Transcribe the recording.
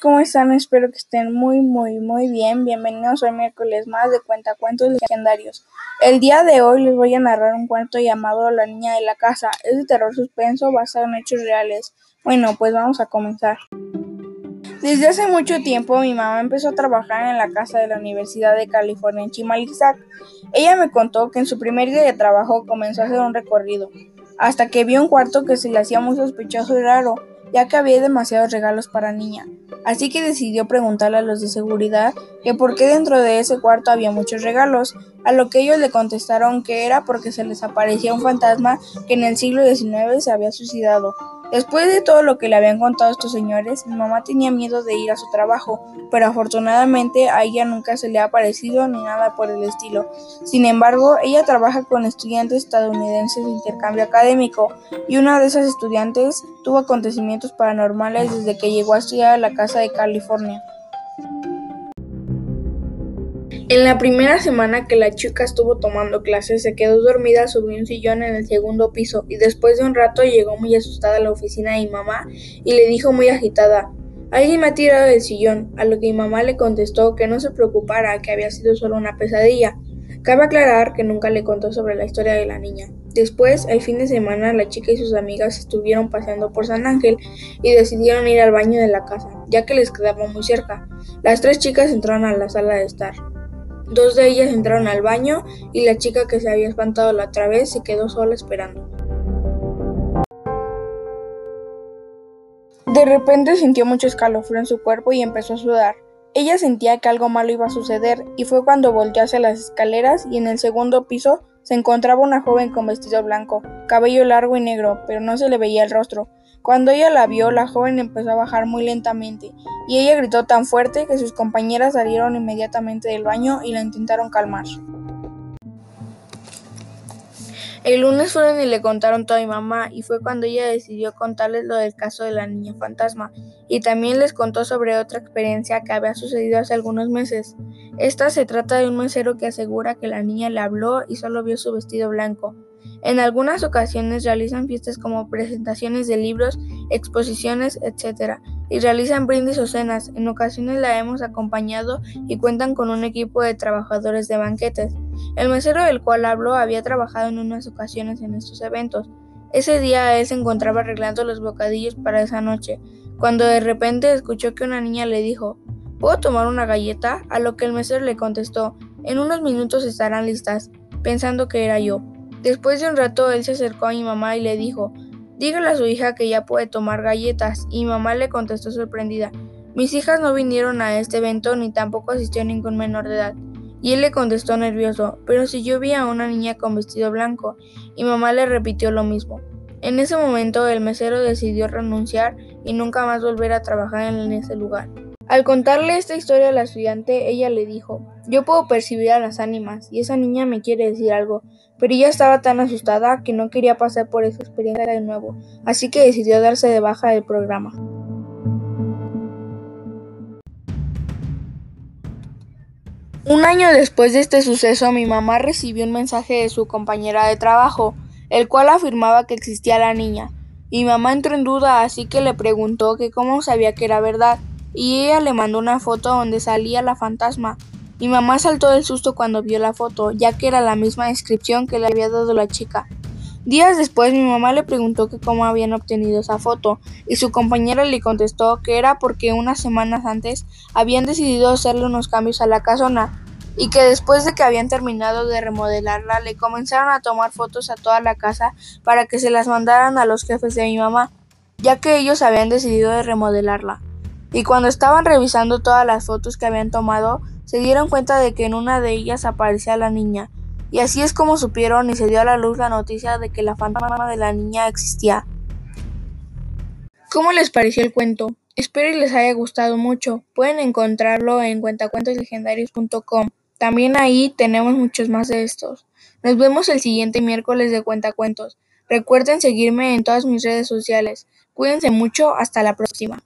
¿cómo están? Espero que estén muy, muy, muy bien. Bienvenidos hoy miércoles más de Cuentacuentos Legendarios. El día de hoy les voy a narrar un cuento llamado La Niña de la Casa. Es de terror suspenso basado en hechos reales. Bueno, pues vamos a comenzar. Desde hace mucho tiempo mi mamá empezó a trabajar en la casa de la Universidad de California en Chimalizac. Ella me contó que en su primer día de trabajo comenzó a hacer un recorrido, hasta que vio un cuarto que se le hacía muy sospechoso y raro ya que había demasiados regalos para niña. Así que decidió preguntarle a los de seguridad que por qué dentro de ese cuarto había muchos regalos, a lo que ellos le contestaron que era porque se les aparecía un fantasma que en el siglo XIX se había suicidado. Después de todo lo que le habían contado estos señores, mi mamá tenía miedo de ir a su trabajo, pero afortunadamente a ella nunca se le ha aparecido ni nada por el estilo. Sin embargo, ella trabaja con estudiantes estadounidenses de intercambio académico y una de esas estudiantes tuvo acontecimientos paranormales desde que llegó a estudiar a la casa de California. En la primera semana que la chica estuvo tomando clases, se quedó dormida sobre un sillón en el segundo piso y después de un rato llegó muy asustada a la oficina de mi mamá y le dijo muy agitada, Alguien me ha tirado del sillón, a lo que mi mamá le contestó que no se preocupara, que había sido solo una pesadilla. Cabe aclarar que nunca le contó sobre la historia de la niña. Después, el fin de semana, la chica y sus amigas estuvieron paseando por San Ángel y decidieron ir al baño de la casa, ya que les quedaba muy cerca. Las tres chicas entraron a la sala de estar. Dos de ellas entraron al baño y la chica que se había espantado la otra vez se quedó sola esperando. De repente sintió mucho escalofrío en su cuerpo y empezó a sudar. Ella sentía que algo malo iba a suceder y fue cuando volteó hacia las escaleras y en el segundo piso se encontraba una joven con vestido blanco, cabello largo y negro, pero no se le veía el rostro. Cuando ella la vio, la joven empezó a bajar muy lentamente, y ella gritó tan fuerte que sus compañeras salieron inmediatamente del baño y la intentaron calmar. El lunes fueron y le contaron todo a mi mamá y fue cuando ella decidió contarles lo del caso de la niña fantasma y también les contó sobre otra experiencia que había sucedido hace algunos meses. Esta se trata de un mesero que asegura que la niña le habló y solo vio su vestido blanco. En algunas ocasiones realizan fiestas como presentaciones de libros, exposiciones, etc. Y realizan brindis o cenas. En ocasiones la hemos acompañado y cuentan con un equipo de trabajadores de banquetes. El mesero del cual habló había trabajado en unas ocasiones en estos eventos. Ese día él se encontraba arreglando los bocadillos para esa noche, cuando de repente escuchó que una niña le dijo ¿Puedo tomar una galleta? A lo que el mesero le contestó En unos minutos estarán listas, pensando que era yo. Después de un rato él se acercó a mi mamá y le dijo Dígale a su hija que ya puede tomar galletas, y mi mamá le contestó sorprendida Mis hijas no vinieron a este evento ni tampoco asistió ningún menor de edad. Y él le contestó nervioso, pero si yo vi a una niña con vestido blanco, y mamá le repitió lo mismo. En ese momento el mesero decidió renunciar y nunca más volver a trabajar en ese lugar. Al contarle esta historia a la estudiante, ella le dijo, yo puedo percibir a las ánimas y esa niña me quiere decir algo, pero ella estaba tan asustada que no quería pasar por esa experiencia de nuevo, así que decidió darse de baja del programa. Un año después de este suceso, mi mamá recibió un mensaje de su compañera de trabajo, el cual afirmaba que existía la niña. Mi mamá entró en duda, así que le preguntó que cómo sabía que era verdad, y ella le mandó una foto donde salía la fantasma. Mi mamá saltó del susto cuando vio la foto, ya que era la misma descripción que le había dado la chica. Días después mi mamá le preguntó que cómo habían obtenido esa foto y su compañera le contestó que era porque unas semanas antes habían decidido hacerle unos cambios a la casona y que después de que habían terminado de remodelarla le comenzaron a tomar fotos a toda la casa para que se las mandaran a los jefes de mi mamá, ya que ellos habían decidido de remodelarla. Y cuando estaban revisando todas las fotos que habían tomado, se dieron cuenta de que en una de ellas aparecía la niña, y así es como supieron y se dio a la luz la noticia de que la fantasma de la niña existía. ¿Cómo les pareció el cuento? Espero y les haya gustado mucho. Pueden encontrarlo en cuentacuentoslegendarios.com. También ahí tenemos muchos más de estos. Nos vemos el siguiente miércoles de Cuentacuentos. Recuerden seguirme en todas mis redes sociales. Cuídense mucho, hasta la próxima.